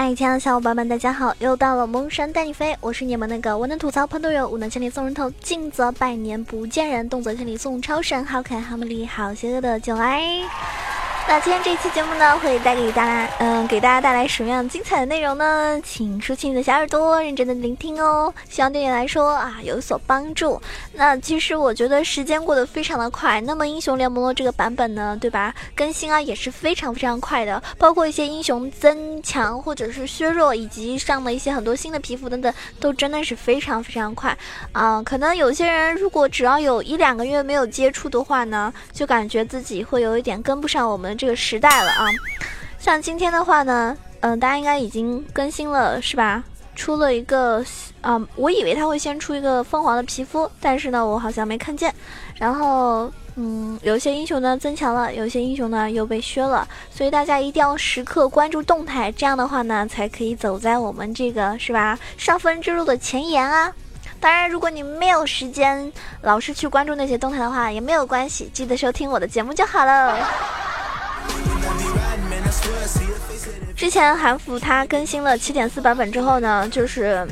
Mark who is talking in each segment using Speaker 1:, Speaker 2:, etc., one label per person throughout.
Speaker 1: 嗨，亲爱的小伙伴们，大家好！又到了萌神带你飞，我是你们那个文能吐槽喷队友，武能千里送人头，尽则百年不见人，动则千里送超神，好可爱好美丽好邪恶的九来。那今天这期节目呢，会带给大家，嗯，给大家带来什么样精彩的内容呢？请竖起你的小耳朵，认真的聆听哦。希望对你来说啊有所帮助。那其实我觉得时间过得非常的快，那么英雄联盟的这个版本呢，对吧？更新啊也是非常非常快的，包括一些英雄增强或者是削弱，以及上了一些很多新的皮肤等等，都真的是非常非常快啊。可能有些人如果只要有一两个月没有接触的话呢，就感觉自己会有一点跟不上我们。这个时代了啊，像今天的话呢，嗯，大家应该已经更新了是吧？出了一个啊，我以为他会先出一个凤凰的皮肤，但是呢，我好像没看见。然后，嗯，有些英雄呢增强了，有些英雄呢又被削了，所以大家一定要时刻关注动态，这样的话呢，才可以走在我们这个是吧上分之路的前沿啊。当然，如果你没有时间老是去关注那些动态的话，也没有关系，记得收听我的节目就好了。之前韩服它更新了七点四版本之后呢，就是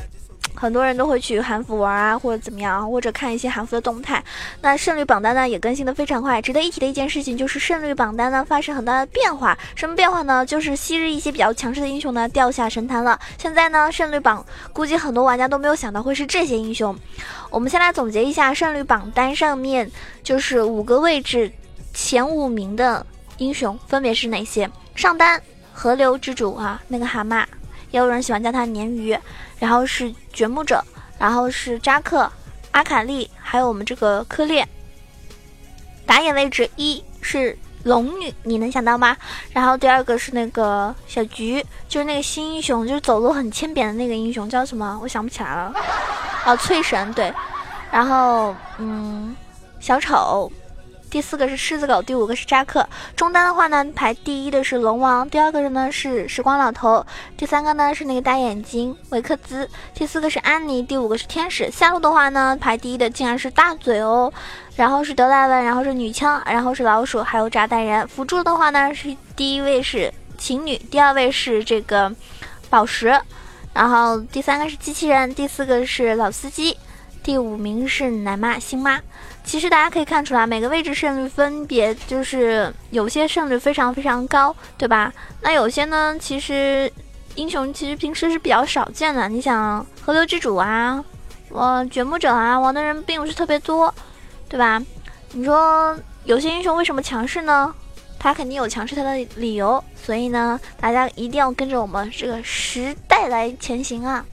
Speaker 1: 很多人都会去韩服玩啊，或者怎么样，或者看一些韩服的动态。那胜率榜单呢也更新的非常快。值得一提的一件事情就是胜率榜单呢发生很大的变化。什么变化呢？就是昔日一些比较强势的英雄呢掉下神坛了。现在呢胜率榜估计很多玩家都没有想到会是这些英雄。我们先来总结一下胜率榜单上面就是五个位置前五名的英雄分别是哪些？上单。河流之主啊，那个蛤蟆，也有人喜欢叫他鲶鱼。然后是掘墓者，然后是扎克、阿卡丽，还有我们这个科列。打野位置一是龙女，你能想到吗？然后第二个是那个小菊，就是那个新英雄，就是走路很欠扁的那个英雄，叫什么？我想不起来了。哦，翠神对。然后嗯，小丑。第四个是狮子狗，第五个是扎克。中单的话呢，排第一的是龙王，第二个呢是时光老头，第三个呢是那个大眼睛维克兹，第四个是安妮，第五个是天使。下路的话呢，排第一的竟然是大嘴哦，然后是德莱文，然后是女枪，然后是老鼠，还有炸弹人。辅助的话呢，是第一位是情侣，第二位是这个宝石，然后第三个是机器人，第四个是老司机。第五名是奶妈星妈，其实大家可以看出来，每个位置胜率分别就是有些胜率非常非常高，对吧？那有些呢，其实英雄其实平时是比较少见的。你想河流之主啊，我掘墓者啊，玩的人并不是特别多，对吧？你说有些英雄为什么强势呢？他肯定有强势他的理由，所以呢，大家一定要跟着我们这个时代来前行啊！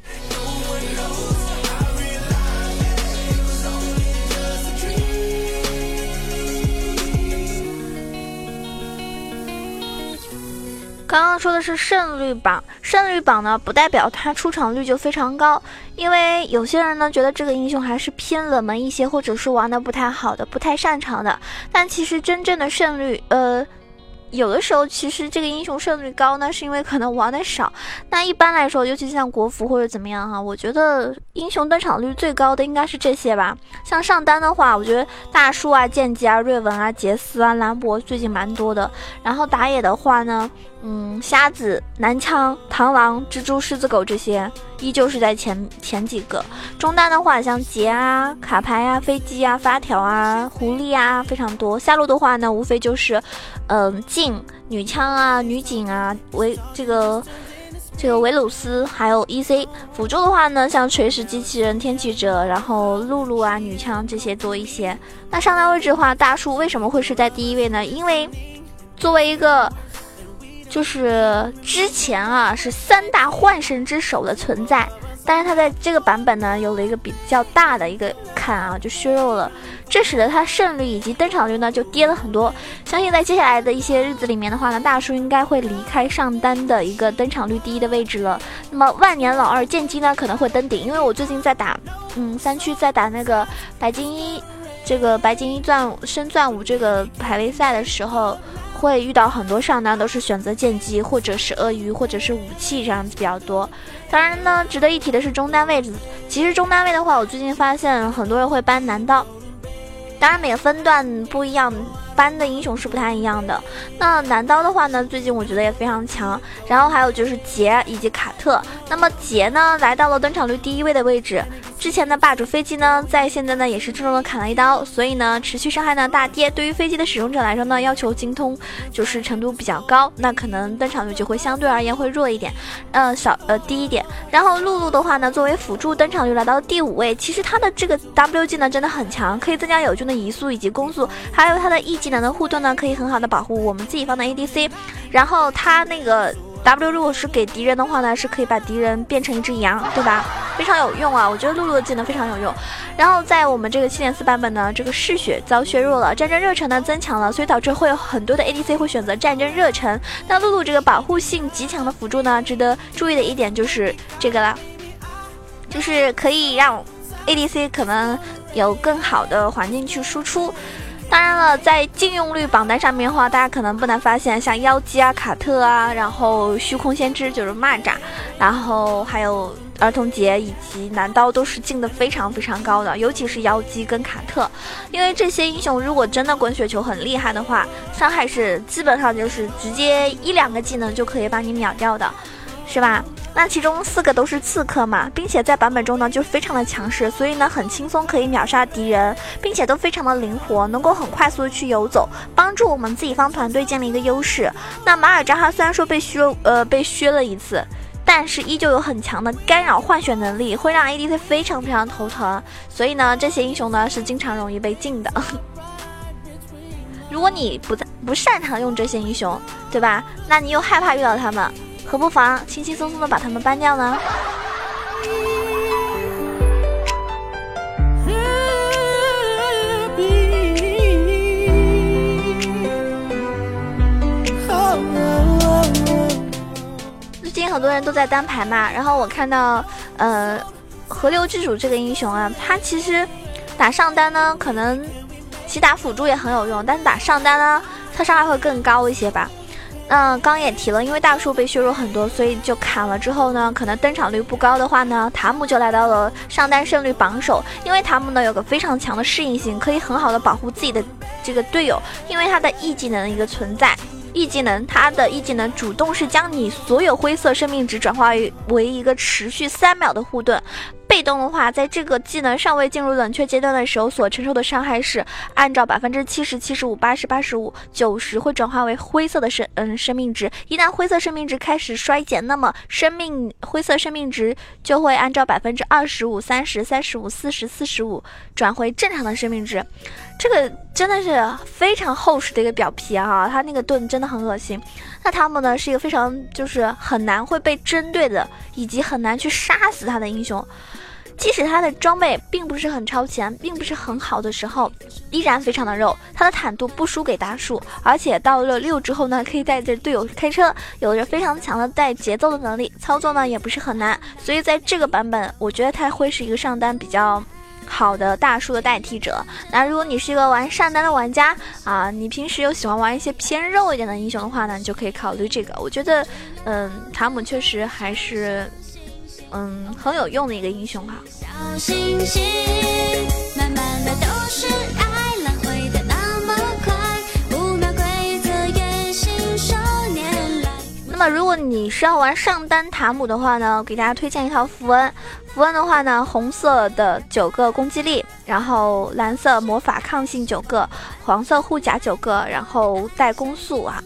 Speaker 1: 刚刚说的是胜率榜，胜率榜呢不代表他出场率就非常高，因为有些人呢觉得这个英雄还是偏冷门一些，或者是玩的不太好的、不太擅长的，但其实真正的胜率，呃。有的时候，其实这个英雄胜率高呢，是因为可能玩的少。那一般来说，尤其像国服或者怎么样哈，我觉得英雄登场率最高的应该是这些吧。像上单的话，我觉得大树啊、剑姬啊、瑞文啊、杰斯啊、兰博最近蛮多的。然后打野的话呢，嗯，瞎子、男枪、螳螂、蜘蛛、狮子狗这些。依旧是在前前几个中单的话，像杰啊、卡牌啊、飞机啊、发条啊、狐狸啊，非常多。下路的话呢，无非就是，嗯，镜、女枪啊、女警啊，维这个这个维鲁斯，还有 EC。辅助的话呢，像锤石机器人、天气者，然后露露啊、女枪这些多一些。那上单位置的话，大树为什么会是在第一位呢？因为作为一个。就是之前啊是三大幻神之首的存在，但是他在这个版本呢有了一个比较大的一个坎啊，就削弱了，这使得他胜率以及登场率呢就跌了很多。相信在接下来的一些日子里面的话呢，大叔应该会离开上单的一个登场率第一的位置了。那么万年老二剑姬呢可能会登顶，因为我最近在打，嗯，三区在打那个白金一，这个白金一钻升钻五这个排位赛的时候。会遇到很多上单都是选择剑姬或者是鳄鱼或者是武器这样子比较多。当然呢，值得一提的是中单位置。其实中单位的话，我最近发现很多人会搬男刀。当然每个分段不一样，搬的英雄是不太一样的。那男刀的话呢，最近我觉得也非常强。然后还有就是杰以及卡特。那么杰呢，来到了登场率第一位的位置。之前的霸主飞机呢，在现在呢也是重重的砍了一刀，所以呢持续伤害呢大跌。对于飞机的使用者来说呢，要求精通就是程度比较高，那可能登场率就会相对而言会弱一点，呃少呃低一点。然后露露的话呢，作为辅助登场率来到第五位，其实它的这个 W 技能真的很强，可以增加友军的移速以及攻速，还有它的 E 技能的护盾呢，可以很好的保护我们自己方的 ADC。然后它那个。W 如果是给敌人的话呢，是可以把敌人变成一只羊，对吧？非常有用啊！我觉得露露的技能非常有用。然后在我们这个七点四版本呢，这个嗜血遭削弱了，战争热忱呢增强了，所以导致会有很多的 ADC 会选择战争热忱。那露露这个保护性极强的辅助呢，值得注意的一点就是这个了，就是可以让 ADC 可能有更好的环境去输出。当然了，在禁用率榜单上面的话，大家可能不难发现，像妖姬啊、卡特啊，然后虚空先知就是蚂蚱，然后还有儿童节以及男刀都是进的非常非常高的，尤其是妖姬跟卡特，因为这些英雄如果真的滚雪球很厉害的话，伤害是基本上就是直接一两个技能就可以把你秒掉的，是吧？那其中四个都是刺客嘛，并且在版本中呢就非常的强势，所以呢很轻松可以秒杀敌人，并且都非常的灵活，能够很快速的去游走，帮助我们自己方团队建立一个优势。那马尔扎哈虽然说被削呃被削了一次，但是依旧有很强的干扰换血能力，会让 ADC 非常非常头疼。所以呢这些英雄呢是经常容易被禁的。如果你不在不擅长用这些英雄，对吧？那你又害怕遇到他们。可不妨轻轻松松的把他们搬掉呢。最近很多人都在单排嘛，然后我看到，呃，河流之主这个英雄啊，他其实打上单呢，可能其打辅助也很有用，但是打上单呢，他伤害会更高一些吧。嗯，刚也提了，因为大树被削弱很多，所以就砍了之后呢，可能登场率不高的话呢，塔姆就来到了上单胜率榜首。因为塔姆呢有个非常强的适应性，可以很好的保护自己的这个队友，因为他的 E 技能的一个存在。E 技能，它的 E 技能主动是将你所有灰色生命值转化为为一个持续三秒的护盾。被动的话，在这个技能尚未进入冷却阶段的时候，所承受的伤害是按照百分之七十七十五八十八十五九十会转化为灰色的生嗯生命值。一旦灰色生命值开始衰减，那么生命灰色生命值就会按照百分之二十五三十三十五四十四十五转回正常的生命值。这个真的是非常厚实的一个表皮啊！它那个盾真的很恶心。那他们呢是一个非常就是很难会被针对的，以及很难去杀死他的英雄。即使他的装备并不是很超前，并不是很好的时候，依然非常的肉。他的坦度不输给大树，而且到了六之后呢，可以带着队友开车，有着非常强的带节奏的能力，操作呢也不是很难。所以在这个版本，我觉得他会是一个上单比较好的大树的代替者。那如果你是一个玩上单的玩家啊，你平时又喜欢玩一些偏肉一点的英雄的话呢，你就可以考虑这个。我觉得，嗯，塔姆确实还是。嗯，很有用的一个英雄哈。那么，如果你是要玩上单塔姆的话呢，给大家推荐一套符文。符文的话呢，红色的九个攻击力，然后蓝色魔法抗性九个，黄色护甲九个，然后带攻速啊。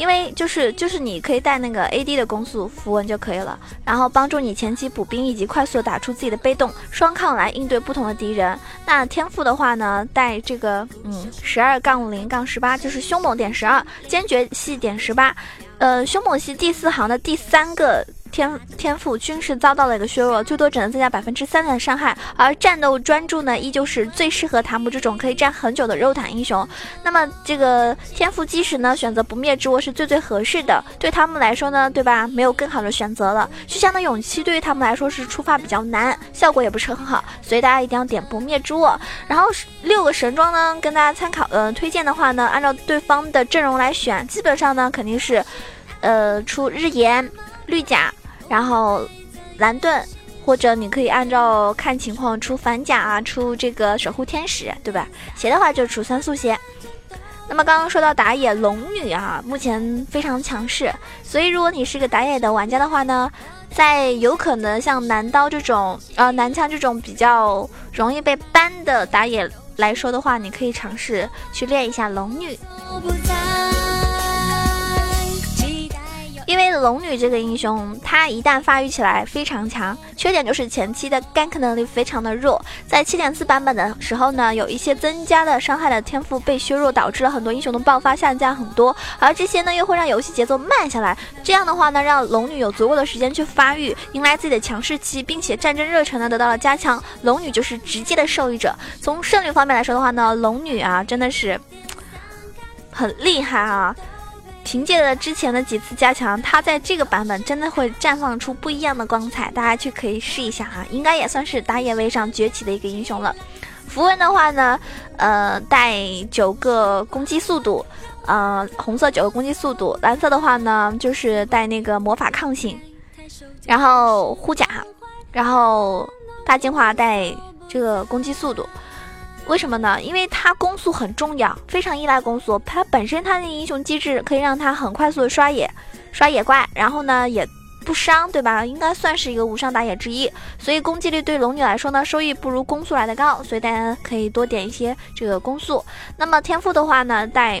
Speaker 1: 因为就是就是你可以带那个 AD 的攻速符文就可以了，然后帮助你前期补兵以及快速打出自己的被动双抗来应对不同的敌人。那天赋的话呢，带这个嗯十二杠零杠十八，就是凶猛点十二，坚决系点十八，呃凶猛系第四行的第三个。天天赋均是遭到了一个削弱，最多只能增加百分之三的伤害。而战斗专注呢，依旧是最适合塔姆这种可以站很久的肉坦英雄。那么这个天赋基石呢，选择不灭之握是最最合适的。对他们来说呢，对吧？没有更好的选择了。虚香的勇气对于他们来说是出发比较难，效果也不是很好，所以大家一定要点不灭之握。然后六个神装呢，跟大家参考，呃，推荐的话呢，按照对方的阵容来选，基本上呢肯定是，呃，出日炎、绿甲。然后蓝盾，或者你可以按照看情况出反甲啊，出这个守护天使，对吧？鞋的话就出三速鞋。那么刚刚说到打野龙女啊，目前非常强势，所以如果你是个打野的玩家的话呢，在有可能像男刀这种呃男枪这种比较容易被 ban 的打野来说的话，你可以尝试去练一下龙女。龙女这个英雄，她一旦发育起来非常强，缺点就是前期的 gank 能力非常的弱。在七点四版本的时候呢，有一些增加的伤害的天赋被削弱，导致了很多英雄的爆发下降很多，而这些呢又会让游戏节奏慢下来。这样的话呢，让龙女有足够的时间去发育，迎来自己的强势期，并且战争热忱呢得到了加强。龙女就是直接的受益者。从胜率方面来说的话呢，龙女啊真的是很厉害啊。凭借着之前的几次加强，它在这个版本真的会绽放出不一样的光彩，大家去可以试一下哈，应该也算是打野位上崛起的一个英雄了。符文的话呢，呃，带九个攻击速度，呃，红色九个攻击速度，蓝色的话呢就是带那个魔法抗性，然后护甲，然后大进化带这个攻击速度。为什么呢？因为它攻速很重要，非常依赖攻速。它本身它的英雄机制可以让它很快速的刷野，刷野怪，然后呢也不伤，对吧？应该算是一个无伤打野之一。所以攻击力对龙女来说呢，收益不如攻速来的高，所以大家可以多点一些这个攻速。那么天赋的话呢，带。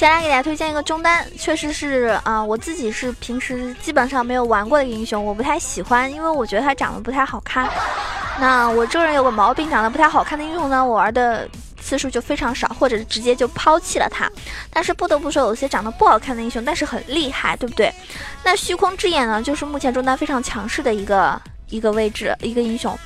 Speaker 1: 先来给大家推荐一个中单，确实是啊，我自己是平时基本上没有玩过的英雄，我不太喜欢，因为我觉得他长得不太好看。那我这个人有个毛病，长得不太好看的英雄呢，我玩的次数就非常少，或者直接就抛弃了他。但是不得不说，有些长得不好看的英雄，但是很厉害，对不对？那虚空之眼呢，就是目前中单非常强势的一个一个位置，一个英雄。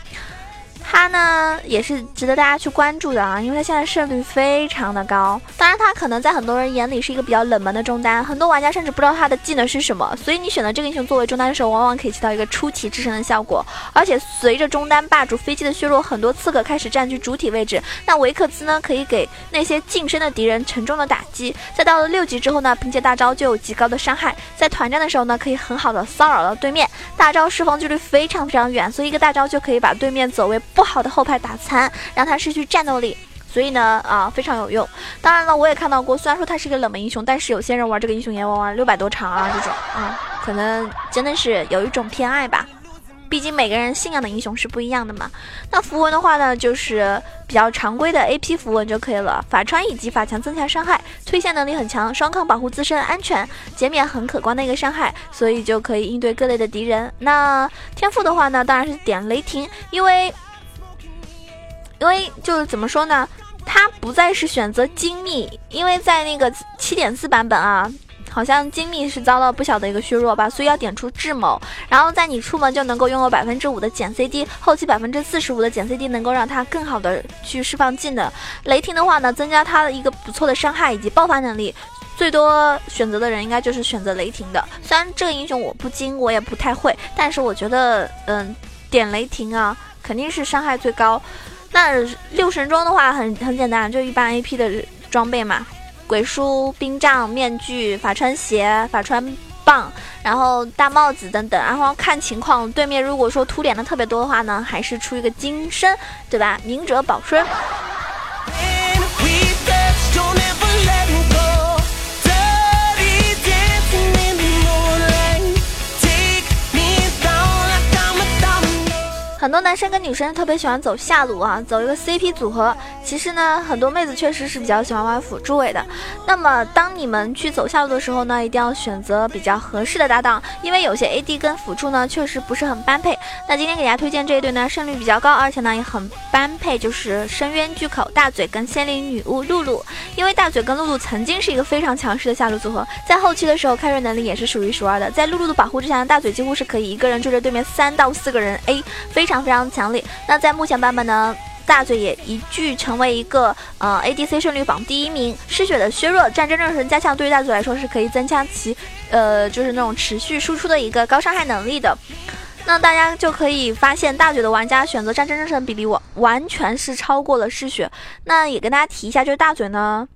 Speaker 1: 他呢也是值得大家去关注的啊，因为他现在胜率非常的高。当然，他可能在很多人眼里是一个比较冷门的中单，很多玩家甚至不知道他的技能是什么。所以你选择这个英雄作为中单的时候，往往可以起到一个出奇制胜的效果。而且随着中单霸主飞机的削弱，很多刺客开始占据主体位置，那维克兹呢可以给那些近身的敌人沉重的打击。再到了六级之后呢，凭借大招就有极高的伤害，在团战的时候呢，可以很好的骚扰到对面。大招释放距离非常非常远，所以一个大招就可以把对面走位不好的后排打残，让他失去战斗力。所以呢，啊，非常有用。当然了，我也看到过，虽然说他是个冷门英雄，但是有些人玩这个英雄也玩玩六百多场啊，这种啊，可能真的是有一种偏爱吧。毕竟每个人信仰的英雄是不一样的嘛。那符文的话呢，就是比较常规的 AP 符文就可以了。法穿以及法强增强伤害，推线能力很强，双抗保护自身安全，减免很可观的一个伤害，所以就可以应对各类的敌人。那天赋的话呢，当然是点雷霆，因为。因为就是怎么说呢，它不再是选择精密，因为在那个七点四版本啊，好像精密是遭到不小的一个削弱吧，所以要点出智谋，然后在你出门就能够拥有百分之五的减 CD，后期百分之四十五的减 CD 能够让它更好的去释放技能。雷霆的话呢，增加它的一个不错的伤害以及爆发能力，最多选择的人应该就是选择雷霆的。虽然这个英雄我不精，我也不太会，但是我觉得，嗯，点雷霆啊，肯定是伤害最高。那六神装的话很很简单，就一般 A P 的装备嘛，鬼书、冰杖、面具、法穿鞋、法穿棒，然后大帽子等等，然后看情况，对面如果说突脸的特别多的话呢，还是出一个金身，对吧？明哲保身。很多男生跟女生特别喜欢走下路啊，走一个 CP 组合。其实呢，很多妹子确实是比较喜欢玩辅助位的。那么，当你们去走下路的时候呢，一定要选择比较合适的搭档，因为有些 AD 跟辅助呢确实不是很般配。那今天给大家推荐这一对呢，胜率比较高，而且呢也很般配，就是深渊巨口大嘴跟仙灵女巫露露。因为大嘴跟露露曾经是一个非常强势的下路组合，在后期的时候开瑞能力也是数一数二的。在露露的保护之下，大嘴几乎是可以一个人追着对面三到四个人 A，非常。非常强力。那在目前版本呢，大嘴也一举成为一个呃 ADC 胜率榜第一名。嗜血的削弱战争战神加强，对于大嘴来说是可以增强其呃就是那种持续输出的一个高伤害能力的。那大家就可以发现，大嘴的玩家选择战争战神比例完完全是超过了嗜血。那也跟大家提一下，就是大嘴呢。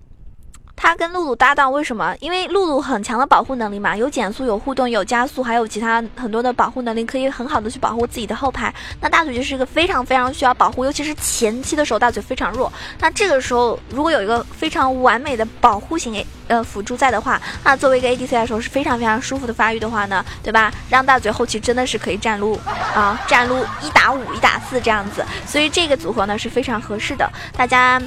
Speaker 1: 他跟露露搭档，为什么？因为露露很强的保护能力嘛，有减速、有互动、有加速，还有其他很多的保护能力，可以很好的去保护自己的后排。那大嘴就是一个非常非常需要保护，尤其是前期的时候，大嘴非常弱。那这个时候，如果有一个非常完美的保护型呃辅助在的话，那作为一个 ADC 来说是非常非常舒服的发育的话呢，对吧？让大嘴后期真的是可以站撸啊，站撸一打五、一打四这样子，所以这个组合呢是非常合适的，大家。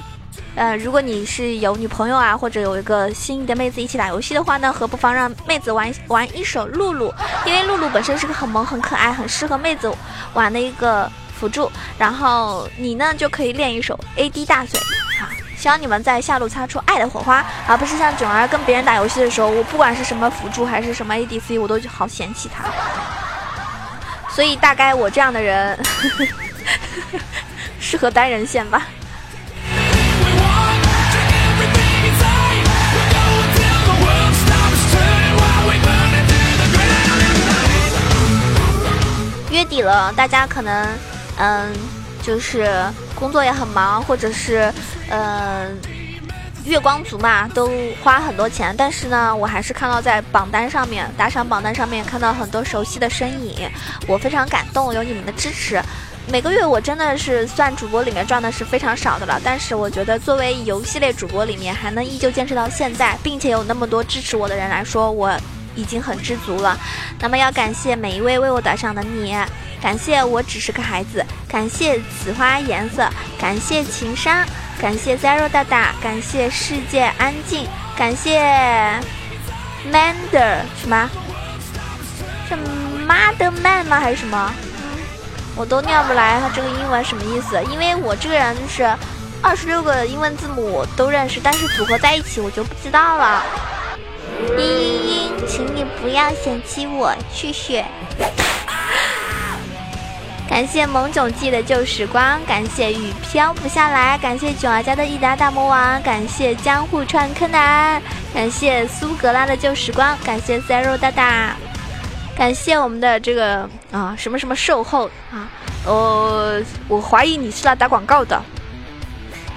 Speaker 1: 呃，如果你是有女朋友啊，或者有一个心仪的妹子一起打游戏的话呢，何不妨让妹子玩玩一手露露？因为露露本身是个很萌、很可爱、很适合妹子玩的一个辅助。然后你呢就可以练一手 AD 大嘴。好，希望你们在下路擦出爱的火花，而不是像囧儿跟别人打游戏的时候，我不管是什么辅助还是什么 ADC，我都好嫌弃他。所以大概我这样的人 适合单人线吧。大家可能，嗯，就是工作也很忙，或者是，嗯，月光族嘛，都花很多钱。但是呢，我还是看到在榜单上面打赏榜单上面看到很多熟悉的身影，我非常感动，有你们的支持。每个月我真的是算主播里面赚的是非常少的了，但是我觉得作为游戏类主播里面还能依旧坚持到现在，并且有那么多支持我的人来说，我。已经很知足了，那么要感谢每一位为我打赏的你，感谢我只是个孩子，感谢紫花颜色，感谢情商，感谢 Zero 大大，感谢世界安静，感谢 Mander 什么？是 Mother Man 吗？还是什么？我都念不来，它这个英文什么意思？因为我这个人就是二十六个英文字母我都认识，但是组合在一起我就不知道了。嘤嘤嘤，请你不要嫌弃我，谢谢。感谢萌囧记的旧时光，感谢雨飘不下来，感谢囧儿家的益达大魔王，感谢江户川柯南，感谢苏格拉的旧时光，感谢 Zero 大大，感谢我们的这个啊什么什么售后啊，呃，我怀疑你是来打广告的。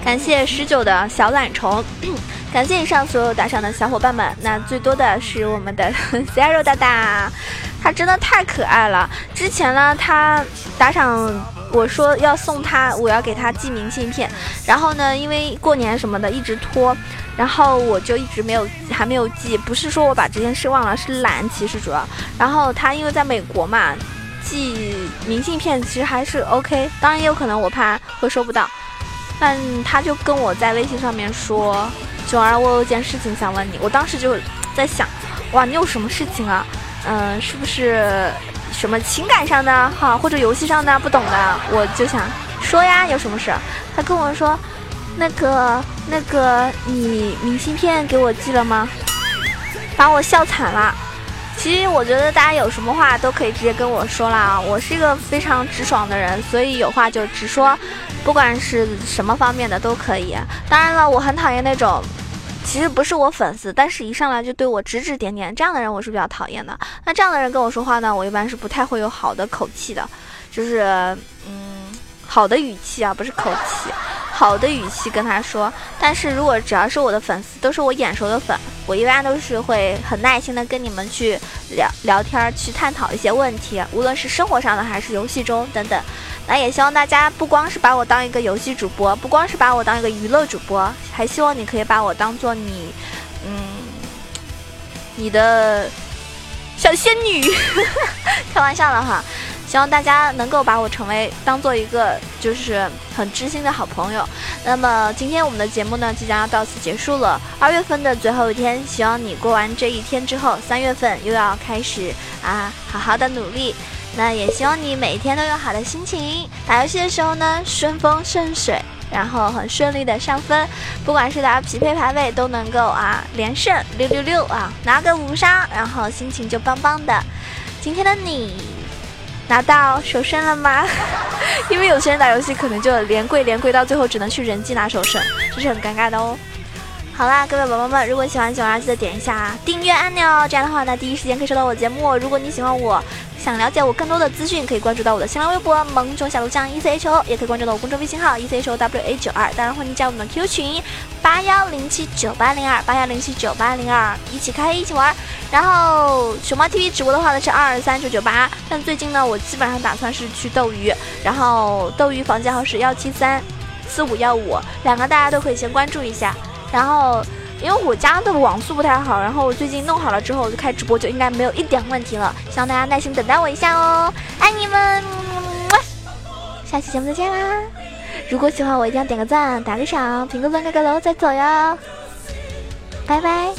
Speaker 1: 感谢十九的小懒虫。感谢以上所有打赏的小伙伴们，那最多的是我们的 Zero 大大，他真的太可爱了。之前呢，他打赏我说要送他，我要给他寄明信片，然后呢，因为过年什么的一直拖，然后我就一直没有还没有寄。不是说我把这件事忘了，是懒，其实主要。然后他因为在美国嘛，寄明信片其实还是 OK，当然也有可能我怕会收不到，但他就跟我在微信上面说。九儿，我有件事情想问你。我当时就在想，哇，你有什么事情啊？嗯，是不是什么情感上的哈，或者游戏上的不懂的？我就想说呀，有什么事？他跟我说，那个那个，你明信片给我寄了吗？把我笑惨了。其实我觉得大家有什么话都可以直接跟我说了啊，我是一个非常直爽的人，所以有话就直说，不管是什么方面的都可以。当然了，我很讨厌那种。其实不是我粉丝，但是一上来就对我指指点点，这样的人我是比较讨厌的。那这样的人跟我说话呢，我一般是不太会有好的口气的，就是嗯，好的语气啊，不是口气，好的语气跟他说。但是如果只要是我的粉丝，都是我眼熟的粉，我一般都是会很耐心的跟你们去聊聊天，去探讨一些问题，无论是生活上的还是游戏中等等。那也希望大家不光是把我当一个游戏主播，不光是把我当一个娱乐主播，还希望你可以把我当做你，嗯，你的小仙女，开玩笑了哈。希望大家能够把我成为当做一个就是很知心的好朋友。那么今天我们的节目呢，即将要到此结束了。二月份的最后一天，希望你过完这一天之后，三月份又要开始啊，好好的努力。那也希望你每天都有好的心情，打游戏的时候呢顺风顺水，然后很顺利的上分，不管是打匹配排位都能够啊连胜六六六啊拿个五杀，然后心情就棒棒的。今天的你拿到首胜了吗？因为有些人打游戏可能就连跪连跪到最后只能去人机拿首胜，这是很尴尬的哦。好啦，各位宝宝们，如果喜欢九儿，记得点一下订阅按钮，这样的话呢，第一时间可以收到我节目。如果你喜欢我。想了解我更多的资讯，可以关注到我的新浪微博“萌宠小鹿酱 E C H O”，也可以关注到我公众微信号 “E C H O W A 九二”。当然，欢迎加入我们的 Q 群八幺零七九八零二八幺零七九八零二，一起开黑一起玩。然后熊猫 TV 直播的话呢是二二三九九八，但最近呢，我基本上打算是去斗鱼，然后斗鱼房间号是幺七三四五幺五，两个大家都可以先关注一下，然后。因为我家的网速不太好，然后我最近弄好了之后，我就开直播，就应该没有一点问题了。希望大家耐心等待我一下哦，爱你们！下期节目再见啦！如果喜欢我，一定要点个赞、打个赏、评个论、盖个楼再走哟！拜拜。